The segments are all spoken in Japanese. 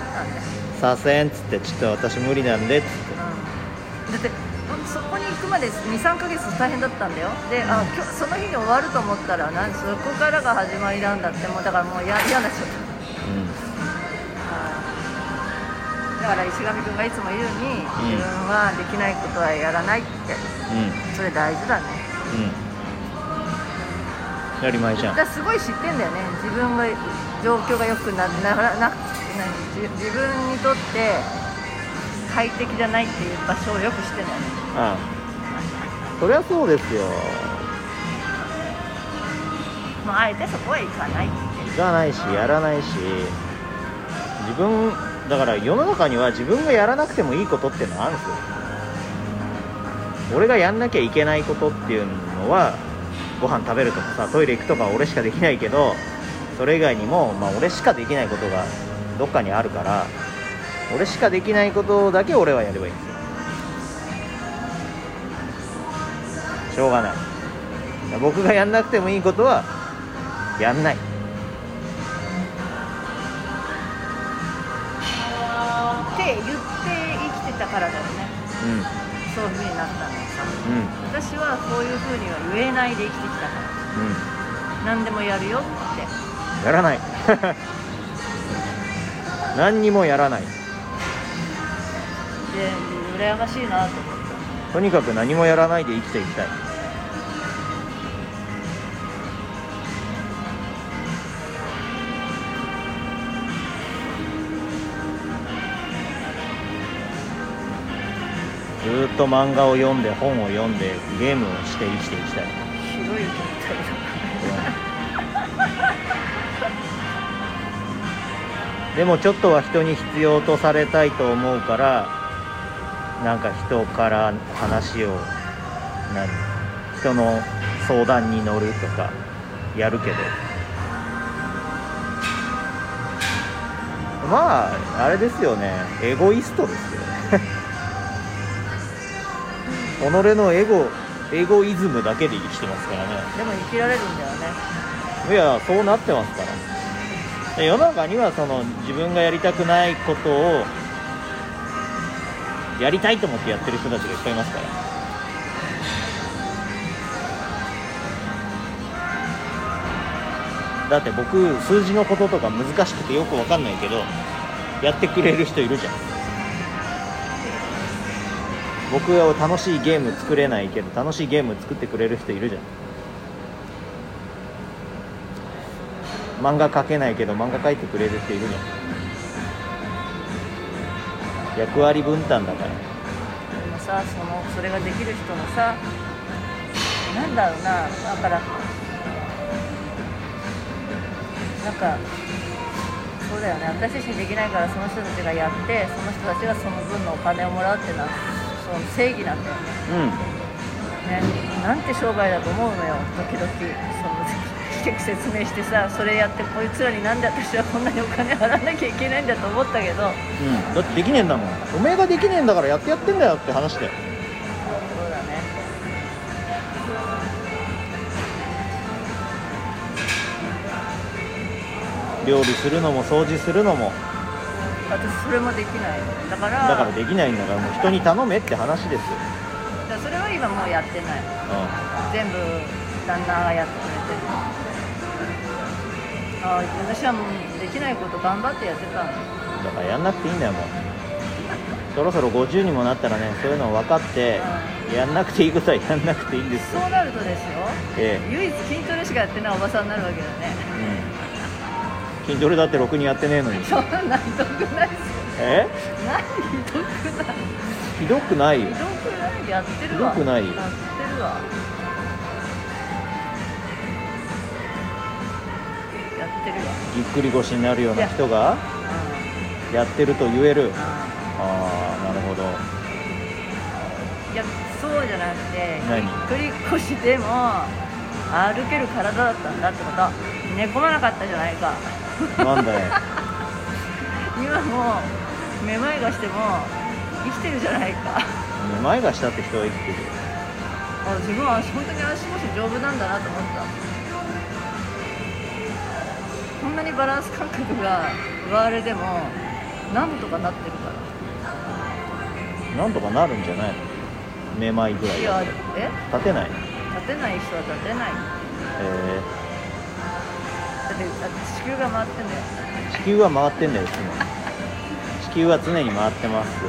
あったんだ。よ、左遷っつってちょっと私無理なんでっつって。うん、だってそこに行くまで23ヶ月大変だったんだよ。であ今日その日に終わると思ったらなんそこからが始まりなんだってもうだからもうや嫌になっちゃっただから石上君がいつも言うに、自分はできないことはやらないって。うんうん。それ大事だね。うんやりまいじゃん。だすごい知ってんだよね。自分が状況が良くなななな何自自分にとって快適じゃないっていう場所をよく知ってんだよねああ。そりゃそうですよ。もうあえてそこは行かないって行かないしやらないし。自分だから世の中には自分がやらなくてもいいことっていうのがあるんですよ。俺がやんなきゃいけないことっていうのはご飯食べるとかさトイレ行くとかは俺しかできないけどそれ以外にも、まあ、俺しかできないことがどっかにあるから俺しかできないことだけ俺はやればいい。んですよしょうがない。僕がやんなくてもいいことはやんない。って言って生きてたからだよね。うんそういう風になったのさうん私はそういう風には言えないで生きてきたから。うん何でもやるよって。やらない。何にもやらない。で羨ましいなと思っとにかく何もやらないで生きていきたいずっと漫画を読んで本を読んでゲームをして生きていきたい。広いでもちょっとは人に必要とされたいと思うからなんか人から話を何？人の相談に乗るとかやるけど。まああれですよね。エゴイストですよね。己のエゴエゴイズムだけで生きてますからね。でも生きられるんだよね。いやそうなってますから。で世の中にはその自分がやりたくないことをやりたいと思ってやってる人たちがいっぱいいますから。だって僕数字のこととか難しくてよくわかんないけどやってくれる人いるじゃん僕は楽しいゲーム作れないけど楽しいゲーム作ってくれる人いるじゃん。漫画描けないけど漫画描いてくれる人いるじゃん。役割分担だから。でもさそのそれができる人のさなんだろうな。だからなんかそうだよね。私自身できないからその人たちがやってその人たちがその分のお金をもらうっていうのはその正義なんだよね。ね。なんて商売だと思うのよ。時々その結局説明してさそれやってこいつらになんで私はこんなにお金払わなきゃいけないんだと思ったけど。うん、うん、だってできねえんだもん。おめえができねえんだからやってやってんだよって話だよそうだね。料理するのも掃除するのも私それもできない。だからだからできないんだからもう人に頼めって話ですよ、だそれは今もうやってない。全部旦那がやってくれてる。ああ私はもうできないこと頑張ってやってたの。うん、だからやんなくていいんだよもう。そろそろ50にもなったらねそういうの分かってやんなくていいことはやんなくていいんですよ。そうなるとですよ。え唯一筋トレしかやってないおばさんになるわけだね。え、うん、筋トレだってろくにやってねえのに。そんなひどくないっすえ？何ひどくない？ひどくないよ。ひどくないやってるわ。ひどくないよ。やってるわ。やってるわ。ぎっくり腰になるような人がやってると言える。うん。ああなるほど。いやそうじゃなくて何？ぎっくり腰でも歩ける体だったんだってこと。寝込まなかったじゃないかなんだよ。今もめまいがしても生きてるじゃないか。めまいがしたって人は生きてるよ。あ自分は本当に足腰丈夫なんだなと思った。こんなにバランス感覚が奪われてもなんとかなってるから。なんとかなるんじゃないの？めまいぐらいいやえ？立てない立てない人は立てない。えだってだって地球が回ってんだよ。ー、地球は回ってんだよ地球は常に回ってます。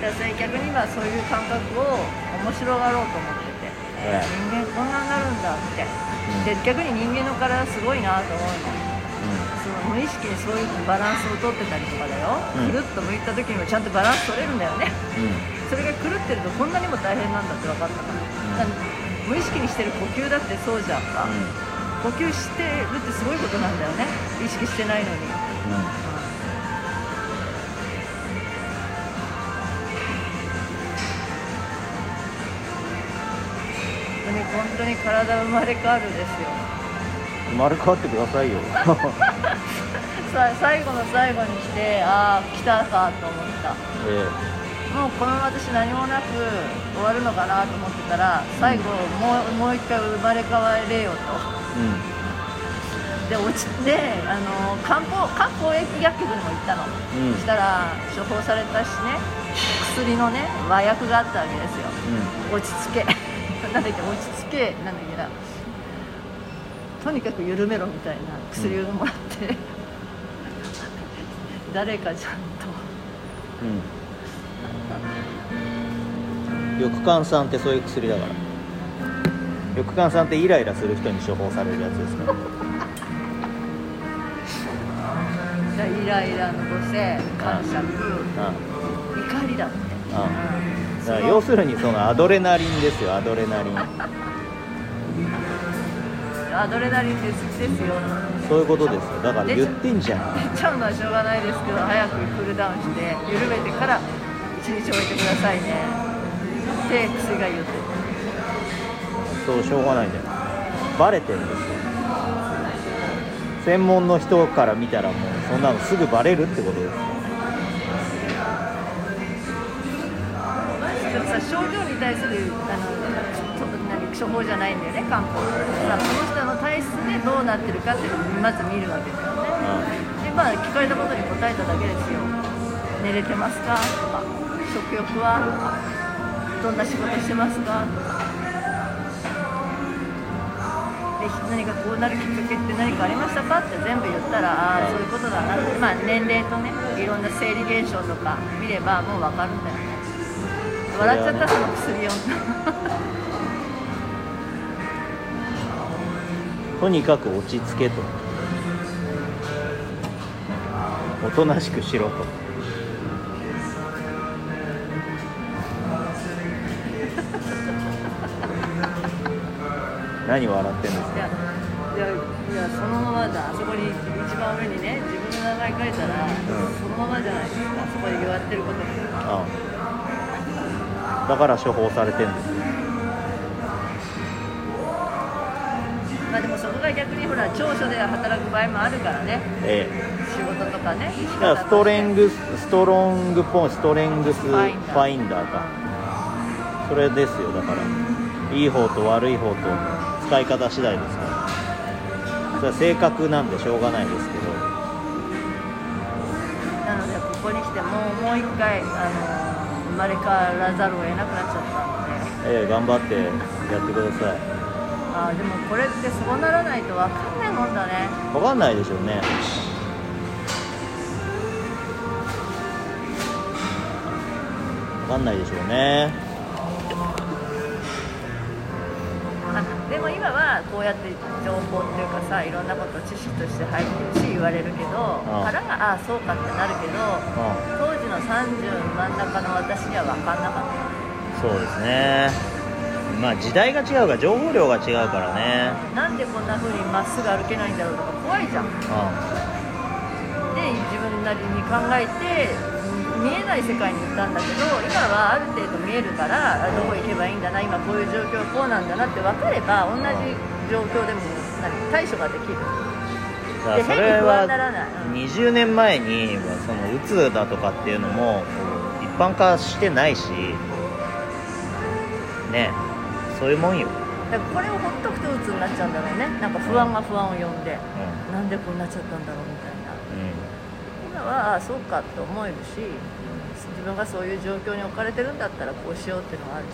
だ逆に今そういう感覚を面白がろうと思ってて、ええ。人間こんなになるんだって、うん。で逆に人間の体すごいなと思うの。その無意識にそういうバランスをとってたりとかだよ、うん。くるっと向いた時にもちゃんとバランス取れるんだよね。うん。うんそれが狂ってるとこんなにも大変なんだって分かったから,、だから無意識にしてる呼吸だってそうじゃんか、呼吸してるってすごいことなんだよね。意識してないのに、うん。うん本当に本当に体生まれ変わるですよ。生まれ変わってくださいよ。さ 最後の最後に来てああ来たかと思った。えもうこの私何もなく終わるのかなと思ってたら最後もうもう一回生まれ変われよと。えうん。で落ちてあの漢方漢方薬薬局にも行ったの、うん。そしたら処方されたしね薬のね和薬があったわけですよ。落ち着け。なんだっけ落ち着け。なんだっけな。とにかく緩めろみたいな薬をもらって、誰かちゃんと。うんうん翼患酸ってそういう薬だから。翼患酸ってイライラする人に処方されるやつですか？らじゃあイライラの母性感触うん。怒りだって、うん。だから要するにそのアドレナリンですよアドレナリン。アドレナリンって好きですよ。そういうことですよ。だから言ってんじゃん。出ちゃうのはしょうがないですけど早くクールダウンして緩めてから一日置いてくださいね。って薬が言って。るそうしょうがないんだよバレてるんですよ。専門の人から見たらもうそんなのすぐバレるってことです。よでもさ症状に対するあのと何処方じゃないんだよね漢方。さその人の体質でどうなってるかっていうのをまず見るわけだよね。でまあ聞かれたことに答えただけですよ。寝れてますか？とか食欲はどんな仕事してますか？とかで何かこうなるきっかけって何かありましたか？って全部言ったらああそういうことだなって。まあ年齢とねいろんな生理現象とか見ればもう分かるんだよね。笑っちゃったその薬を。とにかく落ち着けと。おとなしくしろと何笑ってんですかいやそのままだあそこに一番上にね自分の名前書いたら、うん。そのままじゃない。ですかそこで言われてることああ。だから処方されてんですよまあでもそこが逆にほら長所で働く場合もあるからね。ええ。仕事とかねだストレングスストロングポイントストレングスファインダーか。それですよだから。いい方と悪い方と使い方次第ですか。らそれは性格なんでしょうがないですけど。なのでここに来てもうもう一回あの生まれ変わらざるを得なくなっちゃったので。ええ頑張ってやってください。あーでもこれってそうならないと分かんないもんだね。分かんないでしょうね。分かんないでしょうねでも今はこうやって情報っていうかさいろんなこと知識として入ってるし言われるけどああ腹がああそうかってなるけどう当時の30真ん中の私には分かんなかった。んそうですね。まあ時代が違うから情報量が違うからね。なんでこんな風にまっすぐ歩けないんだろうとか怖いじゃん。うで自分なりに考えて見えない世界に行ったんだけど今はある程度見えるからあどこ行けばいいんだな今こういう状況こうなんだなって分かれば同じ状況でも何対処ができる。でそれ変に不安はにならない。うん。20年前にそのうつだとかっていうのも一般化してないしねそういうもんよ。だからこれをほっとくと鬱になっちゃうんだろうね。なんか不安が不安を呼んで、うなんでこうなっちゃったんだろうみたいな。うん今はああそうかって思えるし自分がそういう状況に置かれてるんだったらこうしようっていうのがあるし。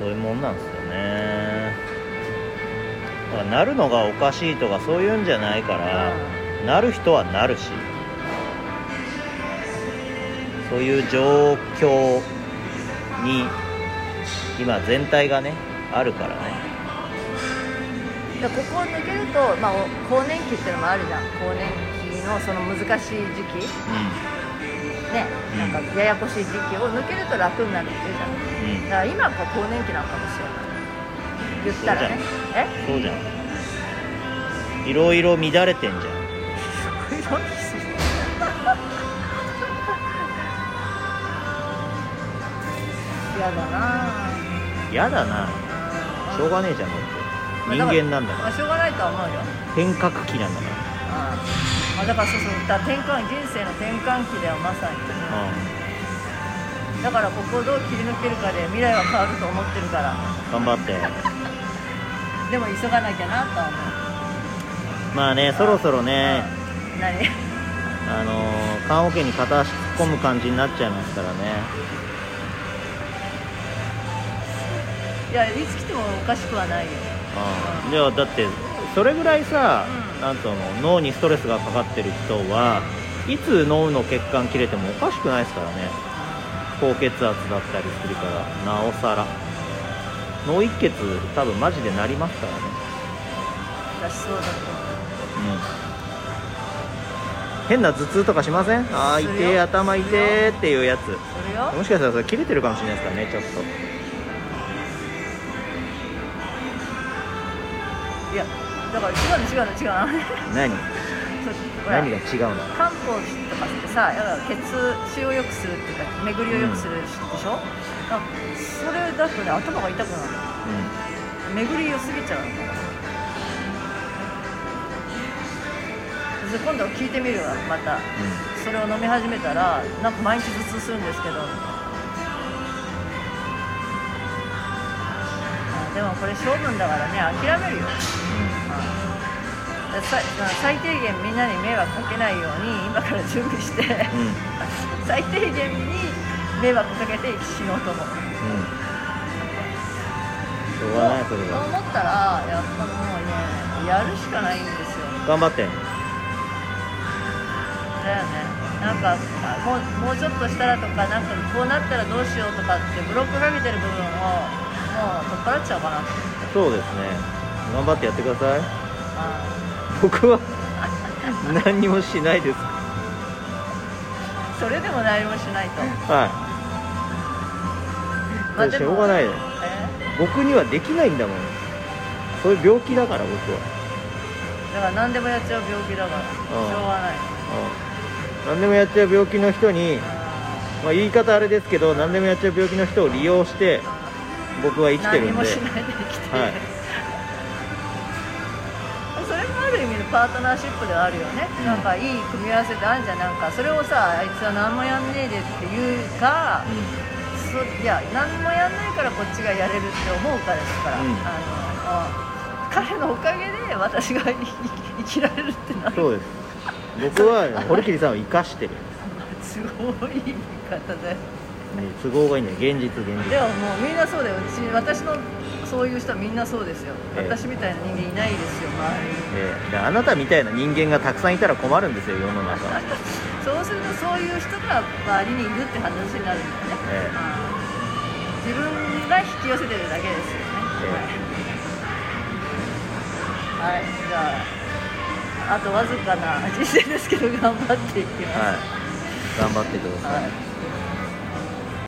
そういうもんなんですよね。だからなるのがおかしいとかそういうんじゃないから、なる人はなるし。そういう状況に今全体がねあるからねでここを抜けると、まあ、お更年期っていうのもあるじゃん。更年期のその難しい時期。ねうん。なんかややこしい時期を抜けると楽になるっていうじゃん。うん。だから今は更年期なのかもしれない。言ったらね。え？そうじゃん。いろいろ乱れてんじゃん。嫌だな嫌だなしょうがねえじゃんだって人間なんだから。まあ、しょうがないとは思うよ。変革期なんだから。まあ、だからそうそうだ転換人生の転換期だよまさに。だからここをどう切り抜けるかで未来は変わると思ってるから。うん頑張って。でも急がなきゃなとは思う。まあねそろそろね。うん。何？あのー棺桶に片足突っ込む感じになっちゃいますからね。いやいつ来てもおかしくはないようん、ではだってそれぐらいさ、うん。なんとの脳にストレスがかかってる人はいつ脳の血管切れてもおかしくないですからね。高血圧だったりするからなおさら。脳一血多分マジでなりますからね。私そうだと思う。ん。変な頭痛とかしません？ああ痛え頭痛えっていうやつ。もしかしたらそれ切れてるかもしれないですからねちょっとだから違うの違うの違うの。何？何が違うの？漢方とかってさやっぱ血血を良くするっていうか巡りを良くするでしょ、あそれだとね頭が痛くなるう巡り良すぎちゃうの。今度聞いてみるわまた。んうん。それを飲み始めたらなんか毎日頭痛するんですけど。あでもこれ性分だからね諦めるよ。うん。さ最低限みんなに迷惑かけないように今から準備してうん。うん最低限に迷惑かけて死のうと思う。うん。しょうがないそれそうは思ったらやっぱもうねやるしかないんですよ。頑張って。だよね。なんかあもうもうちょっとしたらとかなんかこうなったらどうしようとかってブロックかけてる部分をもう取っ払っちゃおうかな。そうですね頑張ってやってください。あ僕は 何にもしないです。ーそれでも何もしないと。はい。まあしょうがないよえ？僕にはできないんだもん。そういう病気だから僕は、だから何でもやっちゃう病気だから。しょうがない。うん、何でもやっちゃう病気の人に、あまあ、言い方あれですけど何でもやっちゃう病気の人を利用して僕は生ーきてるんで。何もしないで生きてる、はいそれもある意味のパートナーシップではあるよね、うん。なんかいい組み合わせってあるじゃん。なんかそれをさあいつは何もやんねえでって言うか、そいや何もやんないからこっちがやれるって思うからですから、うん。あのあ彼のおかげで私が生きられるってなる。そうです。僕は 堀切さんを生かしてる。すごい言い方だよ。都合がいいんだよ現実現実。でももうみんなそうだよ。うち私のそういう人はみんなそうですよ、ええ。私みたいな人間いないですよ周りに。ええ。であなたみたいな人間がたくさんいたら困るんですよ世の中。そうするとそういう人が周りにいるって話になるんだよね、えー自分が引き寄せてるだけですよね、はい、じゃああとわずかな人生ですけど頑張っていきます、はい。頑張ってください。はい